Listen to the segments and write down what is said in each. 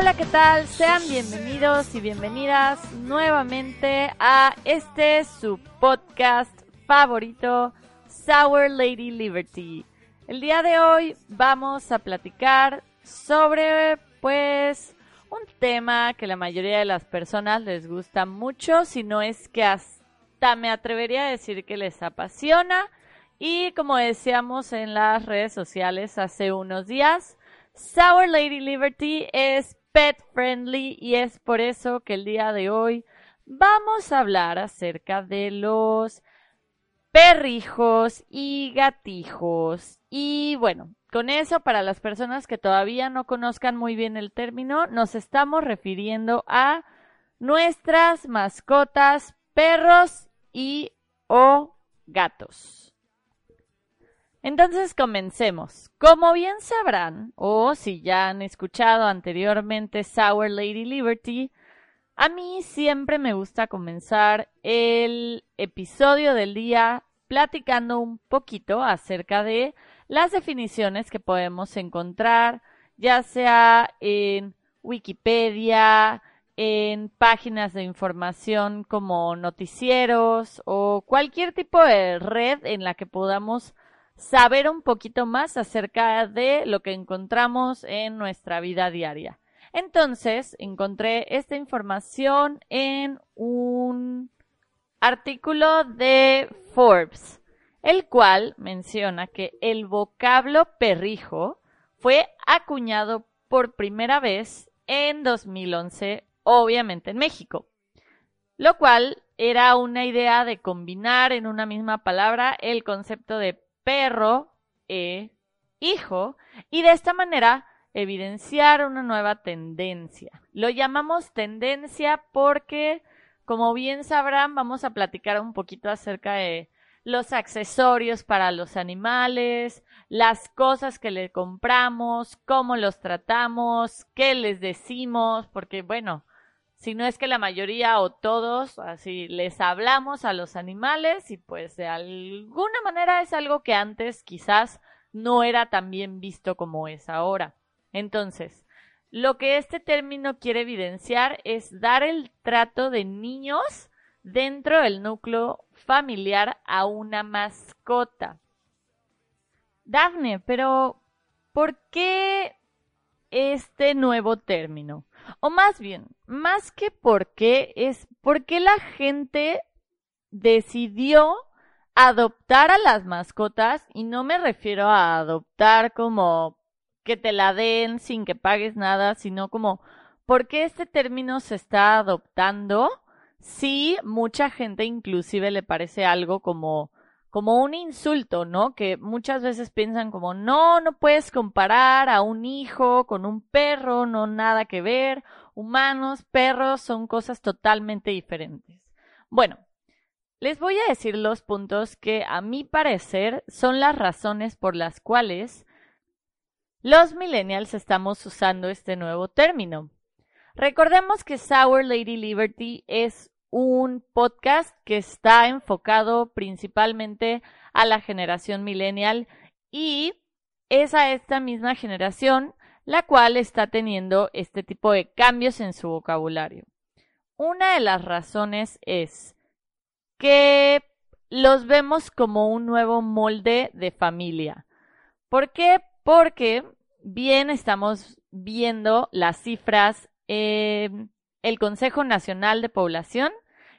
Hola, ¿qué tal? Sean bienvenidos y bienvenidas nuevamente a este su podcast favorito, Sour Lady Liberty. El día de hoy vamos a platicar sobre, pues, un tema que la mayoría de las personas les gusta mucho, si no es que hasta me atrevería a decir que les apasiona. Y como decíamos en las redes sociales hace unos días, Sour Lady Liberty es pet friendly y es por eso que el día de hoy vamos a hablar acerca de los perrijos y gatijos. Y bueno, con eso, para las personas que todavía no conozcan muy bien el término, nos estamos refiriendo a nuestras mascotas, perros y o gatos. Entonces comencemos. Como bien sabrán, o si ya han escuchado anteriormente Sour Lady Liberty, a mí siempre me gusta comenzar el episodio del día platicando un poquito acerca de las definiciones que podemos encontrar, ya sea en Wikipedia, en páginas de información como noticieros o cualquier tipo de red en la que podamos saber un poquito más acerca de lo que encontramos en nuestra vida diaria. Entonces, encontré esta información en un artículo de Forbes, el cual menciona que el vocablo perrijo fue acuñado por primera vez en 2011, obviamente en México, lo cual era una idea de combinar en una misma palabra el concepto de perro e hijo y de esta manera evidenciar una nueva tendencia. Lo llamamos tendencia porque, como bien sabrán, vamos a platicar un poquito acerca de los accesorios para los animales, las cosas que le compramos, cómo los tratamos, qué les decimos, porque bueno, si no es que la mayoría o todos, así les hablamos a los animales y pues de alguna manera es algo que antes quizás no era tan bien visto como es ahora. Entonces, lo que este término quiere evidenciar es dar el trato de niños dentro del núcleo familiar a una mascota. Dafne, pero ¿por qué este nuevo término? O más bien, más que por qué, es por qué la gente decidió adoptar a las mascotas y no me refiero a adoptar como que te la den sin que pagues nada, sino como por qué este término se está adoptando si mucha gente inclusive le parece algo como como un insulto, ¿no? Que muchas veces piensan como, no, no puedes comparar a un hijo con un perro, no nada que ver, humanos, perros son cosas totalmente diferentes. Bueno, les voy a decir los puntos que a mi parecer son las razones por las cuales los millennials estamos usando este nuevo término. Recordemos que Sour Lady Liberty es un podcast que está enfocado principalmente a la generación millennial y es a esta misma generación la cual está teniendo este tipo de cambios en su vocabulario. Una de las razones es que los vemos como un nuevo molde de familia. ¿Por qué? Porque bien estamos viendo las cifras el Consejo Nacional de Población,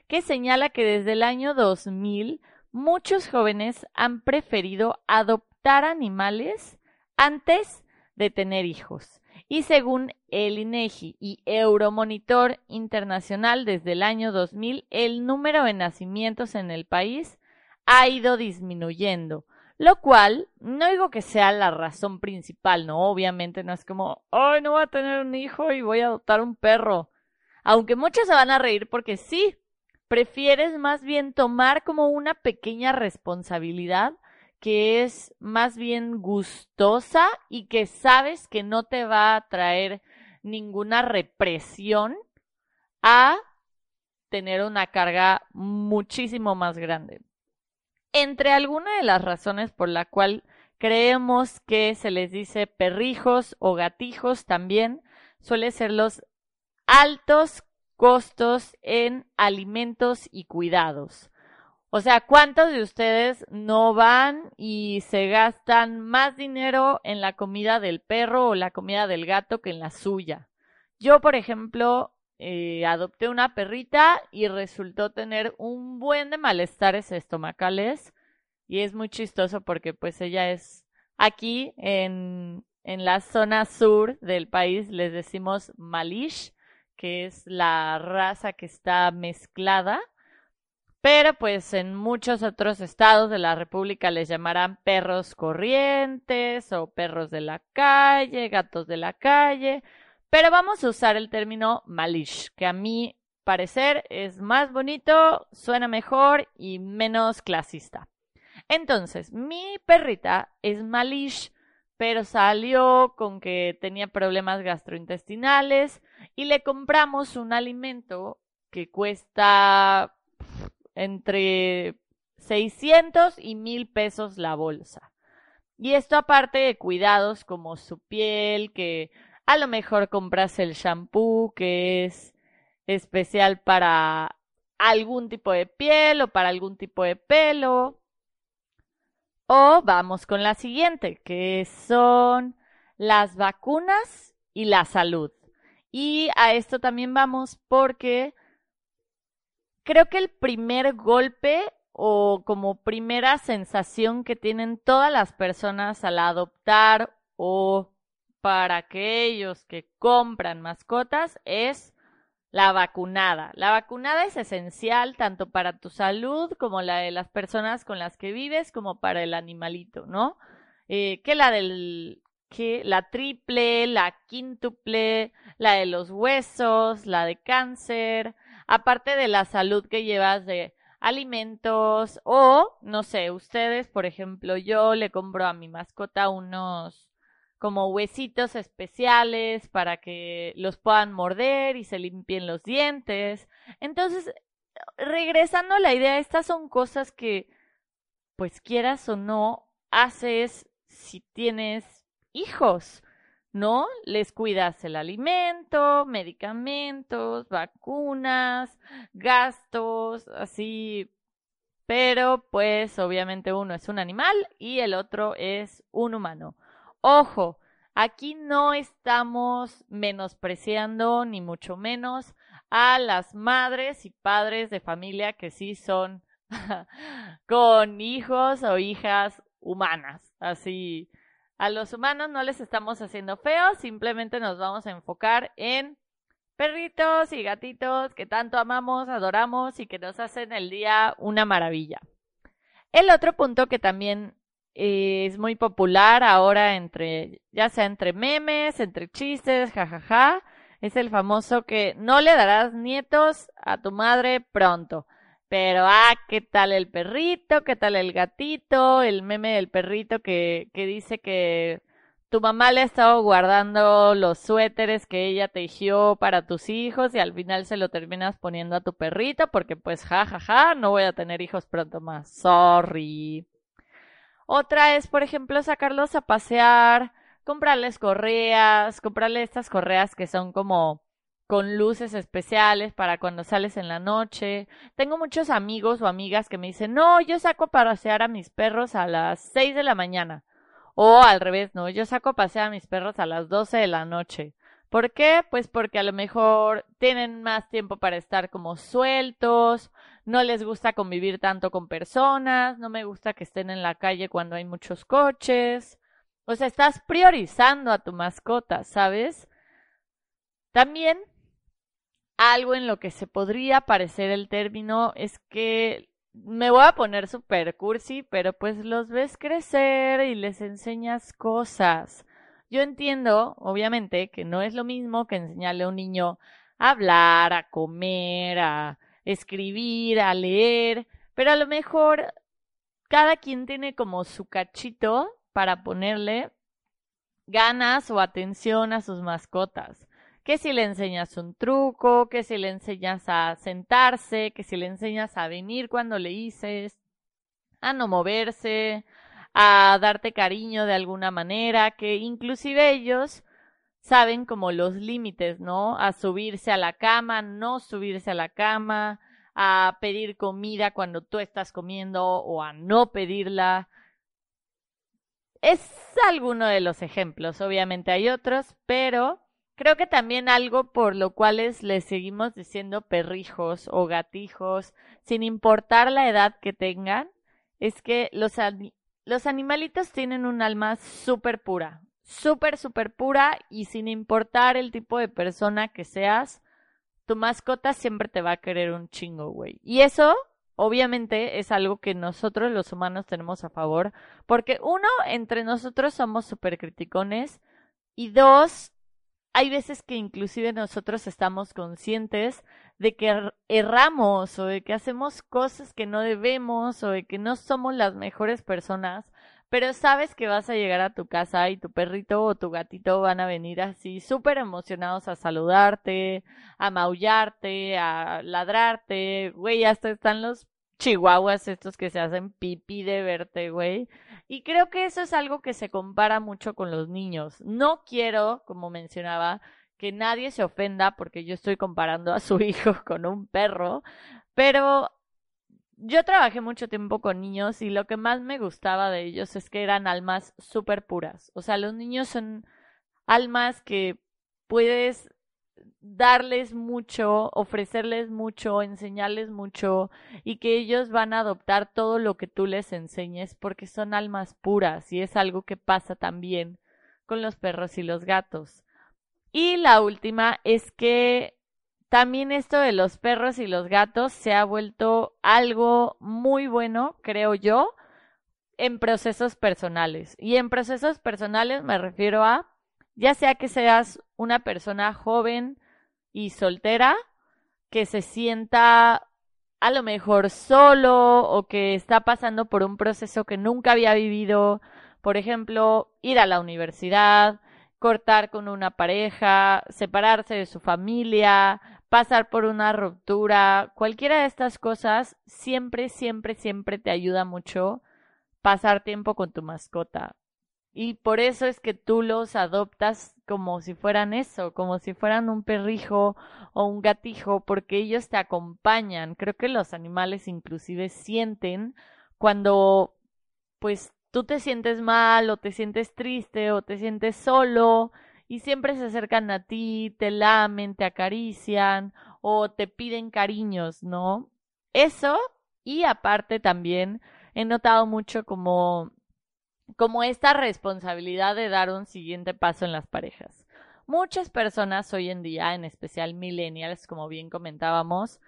que señala que desde el año 2000 muchos jóvenes han preferido adoptar animales antes de tener hijos. Y según el INEGI y Euromonitor Internacional desde el año 2000, el número de nacimientos en el país ha ido disminuyendo, lo cual no digo que sea la razón principal, no, obviamente no es como, hoy no voy a tener un hijo y voy a adoptar un perro. Aunque muchos se van a reír porque sí, prefieres más bien tomar como una pequeña responsabilidad que es más bien gustosa y que sabes que no te va a traer ninguna represión a tener una carga muchísimo más grande. Entre algunas de las razones por la cual creemos que se les dice perrijos o gatijos también suele ser los altos costos en alimentos y cuidados. O sea, ¿cuántos de ustedes no van y se gastan más dinero en la comida del perro o la comida del gato que en la suya? Yo, por ejemplo, eh, adopté una perrita y resultó tener un buen de malestares estomacales y es muy chistoso porque pues ella es aquí en, en la zona sur del país les decimos malish, que es la raza que está mezclada pero pues en muchos otros estados de la República les llamarán perros corrientes o perros de la calle, gatos de la calle, pero vamos a usar el término malish, que a mi parecer es más bonito, suena mejor y menos clasista. Entonces, mi perrita es malish, pero salió con que tenía problemas gastrointestinales y le compramos un alimento que cuesta entre 600 y 1000 pesos la bolsa. Y esto aparte de cuidados como su piel, que a lo mejor compras el shampoo que es especial para algún tipo de piel o para algún tipo de pelo. O vamos con la siguiente, que son las vacunas y la salud. Y a esto también vamos porque creo que el primer golpe o como primera sensación que tienen todas las personas al adoptar o para aquellos que compran mascotas es la vacunada. La vacunada es esencial tanto para tu salud como la de las personas con las que vives como para el animalito, ¿no? Eh, que la del que la triple, la quíntuple, la de los huesos, la de cáncer, aparte de la salud que llevas de alimentos o, no sé, ustedes, por ejemplo, yo le compro a mi mascota unos como huesitos especiales para que los puedan morder y se limpien los dientes. Entonces, regresando a la idea, estas son cosas que, pues quieras o no, haces si tienes hijos. ¿no? Les cuidas el alimento, medicamentos, vacunas, gastos, así. Pero pues obviamente uno es un animal y el otro es un humano. Ojo, aquí no estamos menospreciando ni mucho menos a las madres y padres de familia que sí son con hijos o hijas humanas, así a los humanos no les estamos haciendo feos, simplemente nos vamos a enfocar en perritos y gatitos que tanto amamos, adoramos y que nos hacen el día una maravilla. El otro punto que también eh, es muy popular ahora entre, ya sea entre memes, entre chistes, jajaja, es el famoso que no le darás nietos a tu madre pronto. Pero, ah, ¿qué tal el perrito? ¿Qué tal el gatito? El meme del perrito que, que dice que tu mamá le ha estado guardando los suéteres que ella tejió para tus hijos y al final se lo terminas poniendo a tu perrito porque pues ja, ja, ja, no voy a tener hijos pronto más. Sorry. Otra es, por ejemplo, sacarlos a pasear, comprarles correas, comprarle estas correas que son como con luces especiales para cuando sales en la noche. Tengo muchos amigos o amigas que me dicen, no, yo saco a pasear a mis perros a las seis de la mañana. O al revés, no, yo saco a pasear a mis perros a las doce de la noche. ¿Por qué? Pues porque a lo mejor tienen más tiempo para estar como sueltos, no les gusta convivir tanto con personas, no me gusta que estén en la calle cuando hay muchos coches. O sea, estás priorizando a tu mascota, ¿sabes? También algo en lo que se podría parecer el término es que me voy a poner super cursi, pero pues los ves crecer y les enseñas cosas. Yo entiendo, obviamente, que no es lo mismo que enseñarle a un niño a hablar, a comer, a escribir, a leer, pero a lo mejor cada quien tiene como su cachito para ponerle ganas o atención a sus mascotas que si le enseñas un truco, que si le enseñas a sentarse, que si le enseñas a venir cuando le dices, a no moverse, a darte cariño de alguna manera, que inclusive ellos saben como los límites, ¿no? A subirse a la cama, no subirse a la cama, a pedir comida cuando tú estás comiendo o a no pedirla. Es alguno de los ejemplos, obviamente hay otros, pero creo que también algo por lo cual les seguimos diciendo perrijos o gatijos, sin importar la edad que tengan, es que los, los animalitos tienen un alma súper pura, súper, súper pura y sin importar el tipo de persona que seas, tu mascota siempre te va a querer un chingo, güey. Y eso, obviamente, es algo que nosotros los humanos tenemos a favor, porque uno, entre nosotros somos súper criticones y dos, hay veces que inclusive nosotros estamos conscientes de que erramos o de que hacemos cosas que no debemos o de que no somos las mejores personas, pero sabes que vas a llegar a tu casa y tu perrito o tu gatito van a venir así súper emocionados a saludarte, a maullarte, a ladrarte, güey, hasta están los chihuahuas estos que se hacen pipí de verte, güey. Y creo que eso es algo que se compara mucho con los niños. No quiero, como mencionaba, que nadie se ofenda porque yo estoy comparando a su hijo con un perro, pero yo trabajé mucho tiempo con niños y lo que más me gustaba de ellos es que eran almas súper puras. O sea, los niños son almas que puedes darles mucho, ofrecerles mucho, enseñarles mucho y que ellos van a adoptar todo lo que tú les enseñes porque son almas puras y es algo que pasa también con los perros y los gatos. Y la última es que también esto de los perros y los gatos se ha vuelto algo muy bueno, creo yo, en procesos personales. Y en procesos personales me refiero a, ya sea que seas una persona joven y soltera, que se sienta a lo mejor solo o que está pasando por un proceso que nunca había vivido, por ejemplo, ir a la universidad, cortar con una pareja, separarse de su familia, pasar por una ruptura, cualquiera de estas cosas, siempre, siempre, siempre te ayuda mucho pasar tiempo con tu mascota. Y por eso es que tú los adoptas como si fueran eso, como si fueran un perrijo o un gatijo, porque ellos te acompañan. Creo que los animales inclusive sienten cuando pues tú te sientes mal o te sientes triste o te sientes solo y siempre se acercan a ti, te lamen, te acarician o te piden cariños, ¿no? Eso y aparte también he notado mucho como como esta responsabilidad de dar un siguiente paso en las parejas. Muchas personas hoy en día, en especial millennials, como bien comentábamos,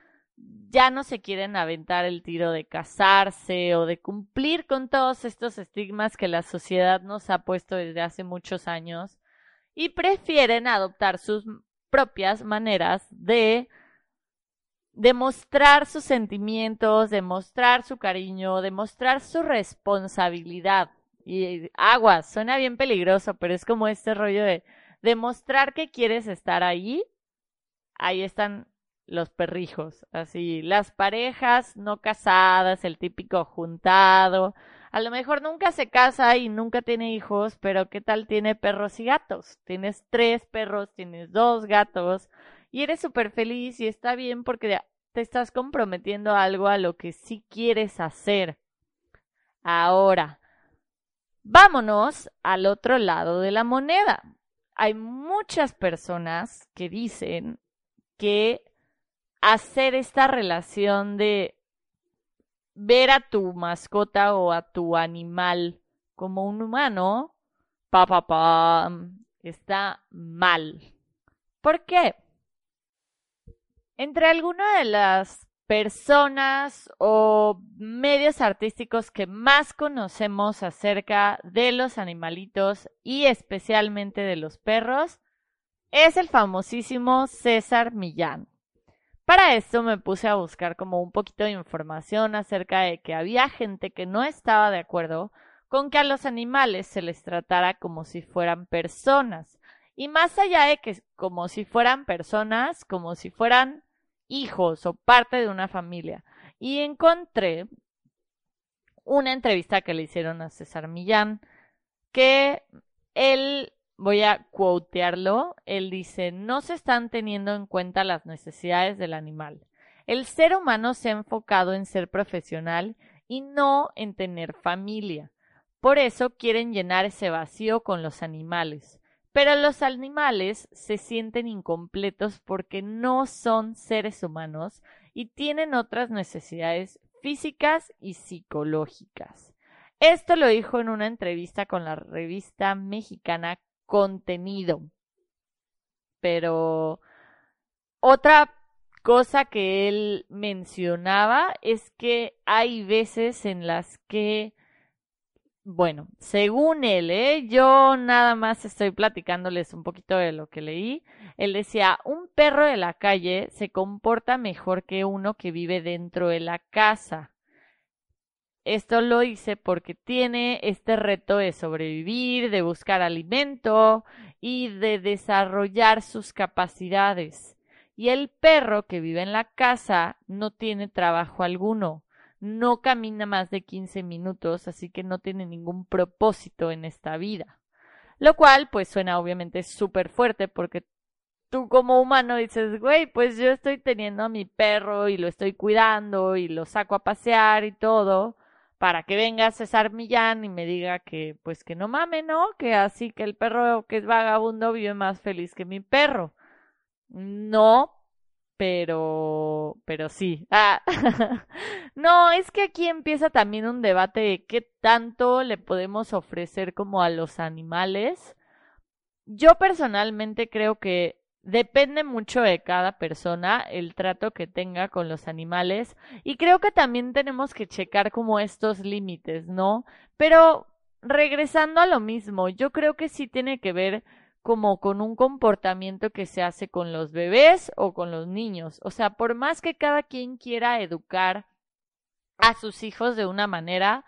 ya no se quieren aventar el tiro de casarse o de cumplir con todos estos estigmas que la sociedad nos ha puesto desde hace muchos años y prefieren adoptar sus propias maneras de demostrar sus sentimientos, demostrar su cariño, demostrar su responsabilidad. Y aguas, suena bien peligroso, pero es como este rollo de demostrar que quieres estar ahí. Ahí están los perrijos, así, las parejas no casadas, el típico juntado, a lo mejor nunca se casa y nunca tiene hijos, pero ¿qué tal tiene perros y gatos? Tienes tres perros, tienes dos gatos y eres súper feliz y está bien porque te estás comprometiendo algo a lo que sí quieres hacer. Ahora, vámonos al otro lado de la moneda. Hay muchas personas que dicen que hacer esta relación de ver a tu mascota o a tu animal como un humano, pa, pa, pa, está mal. ¿Por qué? Entre algunas de las personas o medios artísticos que más conocemos acerca de los animalitos y especialmente de los perros es el famosísimo César Millán. Para esto me puse a buscar como un poquito de información acerca de que había gente que no estaba de acuerdo con que a los animales se les tratara como si fueran personas. Y más allá de que como si fueran personas, como si fueran hijos o parte de una familia. Y encontré una entrevista que le hicieron a César Millán, que él voy a quotearlo. Él dice, no se están teniendo en cuenta las necesidades del animal. El ser humano se ha enfocado en ser profesional y no en tener familia. Por eso quieren llenar ese vacío con los animales. Pero los animales se sienten incompletos porque no son seres humanos y tienen otras necesidades físicas y psicológicas. Esto lo dijo en una entrevista con la revista mexicana Contenido. Pero otra cosa que él mencionaba es que hay veces en las que bueno, según él, ¿eh? yo nada más estoy platicándoles un poquito de lo que leí. Él decía, un perro de la calle se comporta mejor que uno que vive dentro de la casa. Esto lo hice porque tiene este reto de sobrevivir, de buscar alimento y de desarrollar sus capacidades. Y el perro que vive en la casa no tiene trabajo alguno no camina más de 15 minutos, así que no tiene ningún propósito en esta vida. Lo cual, pues suena obviamente súper fuerte porque tú como humano dices, güey, pues yo estoy teniendo a mi perro y lo estoy cuidando y lo saco a pasear y todo para que venga César Millán y me diga que, pues que no mame, ¿no? Que así que el perro que es vagabundo vive más feliz que mi perro. No, pero, pero sí. Ah. no, es que aquí empieza también un debate de qué tanto le podemos ofrecer como a los animales. Yo personalmente creo que depende mucho de cada persona el trato que tenga con los animales y creo que también tenemos que checar como estos límites, ¿no? Pero regresando a lo mismo, yo creo que sí tiene que ver como con un comportamiento que se hace con los bebés o con los niños. O sea, por más que cada quien quiera educar a sus hijos de una manera,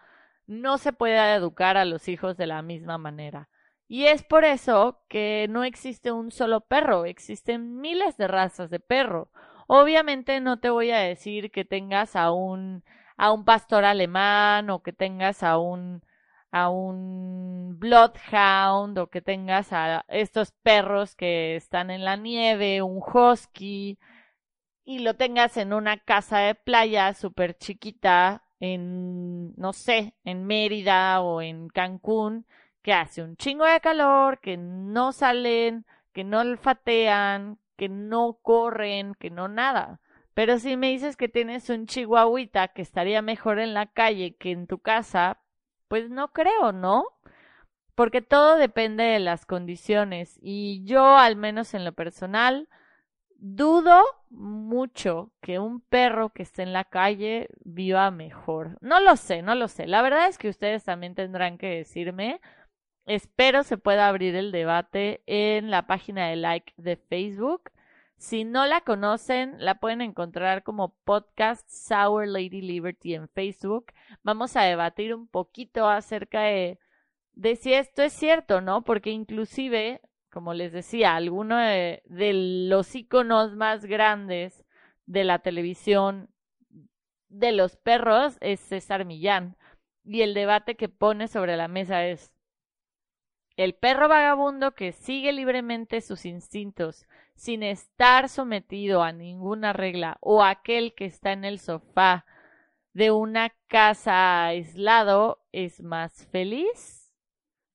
no se puede educar a los hijos de la misma manera. Y es por eso que no existe un solo perro, existen miles de razas de perro. Obviamente no te voy a decir que tengas a un a un pastor alemán o que tengas a un a un bloodhound o que tengas a estos perros que están en la nieve, un husky, y lo tengas en una casa de playa súper chiquita en, no sé, en Mérida o en Cancún, que hace un chingo de calor, que no salen, que no olfatean, que no corren, que no nada. Pero si me dices que tienes un chihuahuita que estaría mejor en la calle que en tu casa, pues no creo, ¿no? Porque todo depende de las condiciones y yo, al menos en lo personal, dudo mucho que un perro que esté en la calle viva mejor. No lo sé, no lo sé. La verdad es que ustedes también tendrán que decirme. Espero se pueda abrir el debate en la página de like de Facebook. Si no la conocen, la pueden encontrar como podcast Sour Lady Liberty en Facebook. Vamos a debatir un poquito acerca de, de si esto es cierto, ¿no? Porque inclusive, como les decía, alguno de, de los iconos más grandes de la televisión de los perros es César Millán. Y el debate que pone sobre la mesa es el perro vagabundo que sigue libremente sus instintos sin estar sometido a ninguna regla o aquel que está en el sofá de una casa aislado es más feliz?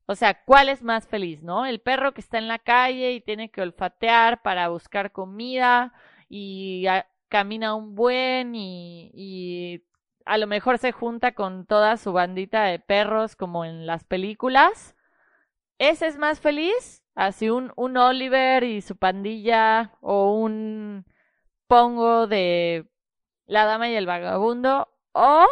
O sea, ¿cuál es más feliz, no? El perro que está en la calle y tiene que olfatear para buscar comida y camina un buen y, y a lo mejor se junta con toda su bandita de perros como en las películas. ¿Ese es más feliz? Así un, un Oliver y su pandilla o un Pongo de La Dama y el Vagabundo o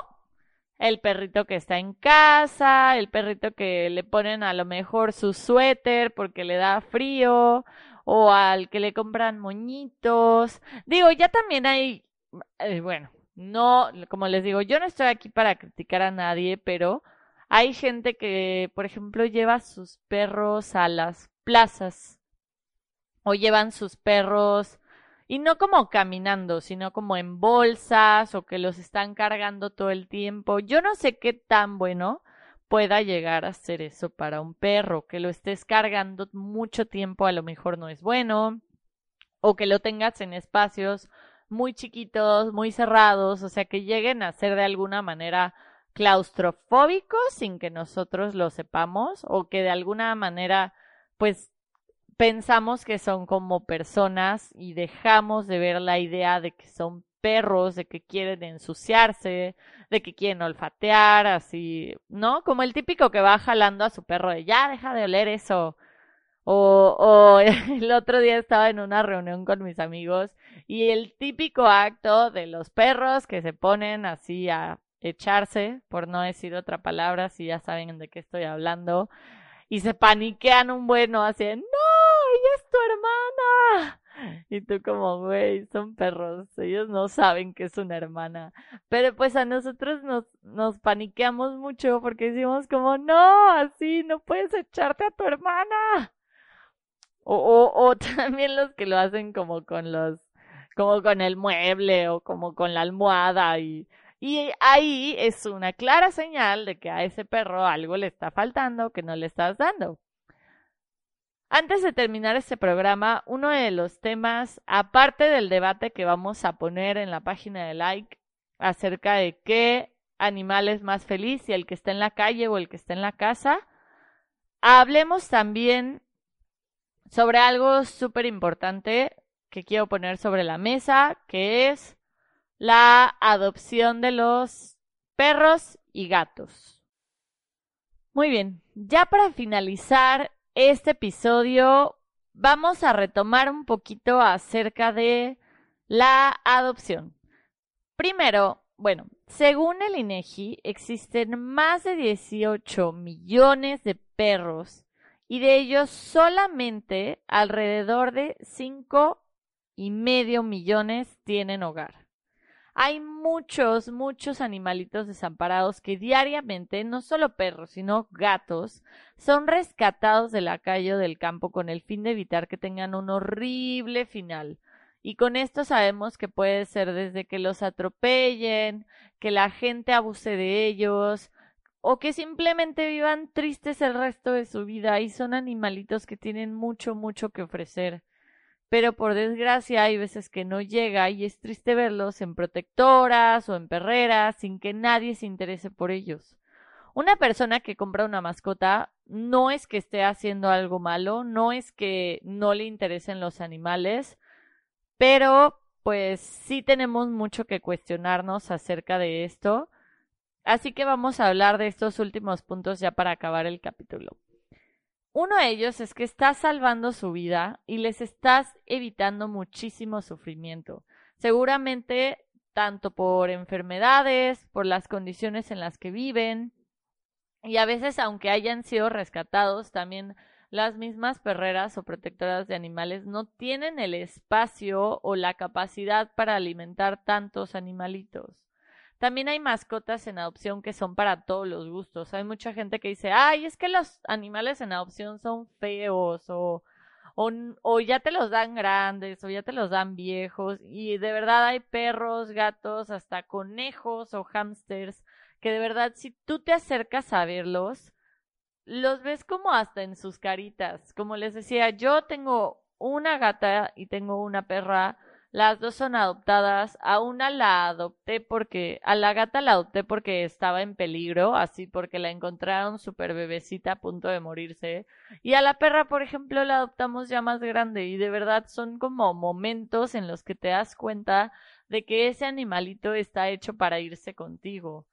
el perrito que está en casa, el perrito que le ponen a lo mejor su suéter porque le da frío o al que le compran moñitos. Digo, ya también hay, eh, bueno, no, como les digo, yo no estoy aquí para criticar a nadie, pero hay gente que, por ejemplo, lleva sus perros a las plazas o llevan sus perros y no como caminando, sino como en bolsas o que los están cargando todo el tiempo. Yo no sé qué tan bueno, pueda llegar a ser eso para un perro, que lo estés cargando mucho tiempo a lo mejor no es bueno, o que lo tengas en espacios muy chiquitos, muy cerrados, o sea, que lleguen a ser de alguna manera claustrofóbicos sin que nosotros lo sepamos, o que de alguna manera, pues, pensamos que son como personas y dejamos de ver la idea de que son perros, de que quieren ensuciarse, de que quieren olfatear, así, ¿no? Como el típico que va jalando a su perro de ya, deja de oler eso. O, o el otro día estaba en una reunión con mis amigos y el típico acto de los perros que se ponen así a echarse, por no decir otra palabra, si ya saben de qué estoy hablando, y se paniquean un bueno, así, no, ella es tu hermana. Y tú como, güey, son perros, ellos no saben que es una hermana. Pero pues a nosotros nos, nos paniqueamos mucho porque decimos como, no, así no puedes echarte a tu hermana. O, o, o también los que lo hacen como con los, como con el mueble o como con la almohada y, y ahí es una clara señal de que a ese perro algo le está faltando que no le estás dando. Antes de terminar este programa, uno de los temas, aparte del debate que vamos a poner en la página de like acerca de qué animal es más feliz, si el que está en la calle o el que está en la casa, hablemos también sobre algo súper importante que quiero poner sobre la mesa, que es la adopción de los perros y gatos. Muy bien, ya para finalizar este episodio vamos a retomar un poquito acerca de la adopción. Primero, bueno, según el INEGI, existen más de 18 millones de perros y de ellos solamente alrededor de 5 y medio millones tienen hogar. Hay muchos, muchos animalitos desamparados que diariamente, no solo perros, sino gatos, son rescatados de la calle o del campo con el fin de evitar que tengan un horrible final. Y con esto sabemos que puede ser desde que los atropellen, que la gente abuse de ellos, o que simplemente vivan tristes el resto de su vida y son animalitos que tienen mucho, mucho que ofrecer pero por desgracia hay veces que no llega y es triste verlos en protectoras o en perreras sin que nadie se interese por ellos. Una persona que compra una mascota no es que esté haciendo algo malo, no es que no le interesen los animales, pero pues sí tenemos mucho que cuestionarnos acerca de esto. Así que vamos a hablar de estos últimos puntos ya para acabar el capítulo. Uno de ellos es que estás salvando su vida y les estás evitando muchísimo sufrimiento. Seguramente tanto por enfermedades, por las condiciones en las que viven, y a veces aunque hayan sido rescatados, también las mismas perreras o protectoras de animales no tienen el espacio o la capacidad para alimentar tantos animalitos. También hay mascotas en adopción que son para todos los gustos. Hay mucha gente que dice, ay, es que los animales en adopción son feos o, o, o ya te los dan grandes o ya te los dan viejos. Y de verdad hay perros, gatos, hasta conejos o hámsters que de verdad si tú te acercas a verlos, los ves como hasta en sus caritas. Como les decía, yo tengo una gata y tengo una perra las dos son adoptadas. A una la adopté porque, a la gata la adopté porque estaba en peligro, así porque la encontraron súper bebecita a punto de morirse. Y a la perra, por ejemplo, la adoptamos ya más grande y de verdad son como momentos en los que te das cuenta de que ese animalito está hecho para irse contigo.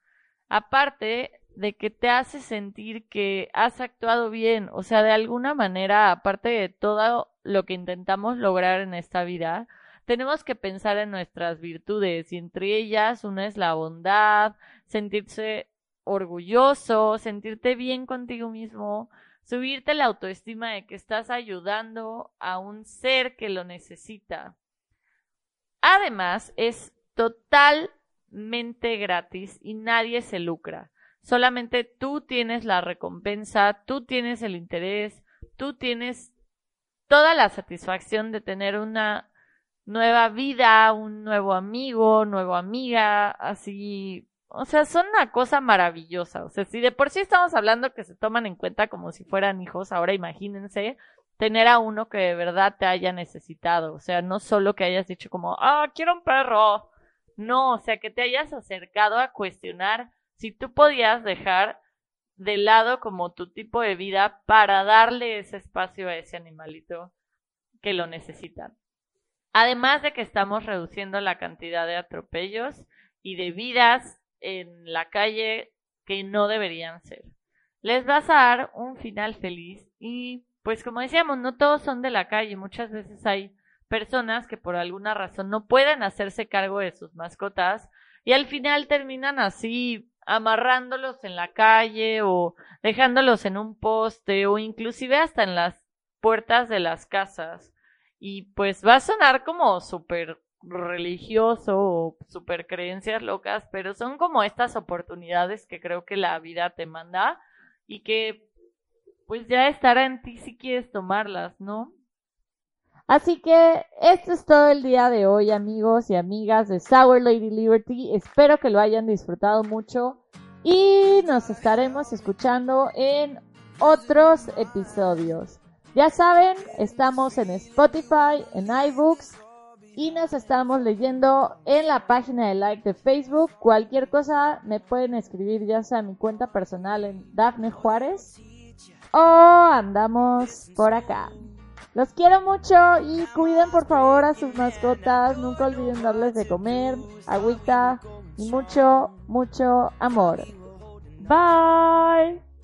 Aparte de que te hace sentir que has actuado bien, o sea, de alguna manera, aparte de todo lo que intentamos lograr en esta vida, tenemos que pensar en nuestras virtudes y entre ellas una es la bondad, sentirse orgulloso, sentirte bien contigo mismo, subirte la autoestima de que estás ayudando a un ser que lo necesita. Además, es totalmente gratis y nadie se lucra. Solamente tú tienes la recompensa, tú tienes el interés, tú tienes toda la satisfacción de tener una nueva vida, un nuevo amigo, nueva amiga, así, o sea, son una cosa maravillosa. O sea, si de por sí estamos hablando que se toman en cuenta como si fueran hijos, ahora imagínense tener a uno que de verdad te haya necesitado. O sea, no solo que hayas dicho como, ah, quiero un perro. No, o sea, que te hayas acercado a cuestionar si tú podías dejar de lado como tu tipo de vida para darle ese espacio a ese animalito que lo necesitan. Además de que estamos reduciendo la cantidad de atropellos y de vidas en la calle que no deberían ser. Les vas a dar un final feliz y pues como decíamos, no todos son de la calle, muchas veces hay personas que por alguna razón no pueden hacerse cargo de sus mascotas y al final terminan así amarrándolos en la calle o dejándolos en un poste o inclusive hasta en las puertas de las casas. Y pues va a sonar como súper religioso o súper creencias locas, pero son como estas oportunidades que creo que la vida te manda y que pues ya estará en ti si quieres tomarlas, ¿no? Así que esto es todo el día de hoy, amigos y amigas de Sour Lady Liberty. Espero que lo hayan disfrutado mucho y nos estaremos escuchando en otros episodios. Ya saben, estamos en Spotify, en iBooks y nos estamos leyendo en la página de like de Facebook. Cualquier cosa me pueden escribir ya sea a mi cuenta personal en Daphne Juárez o andamos por acá. Los quiero mucho y cuiden por favor a sus mascotas. Nunca olviden darles de comer, agüita y mucho, mucho amor. Bye.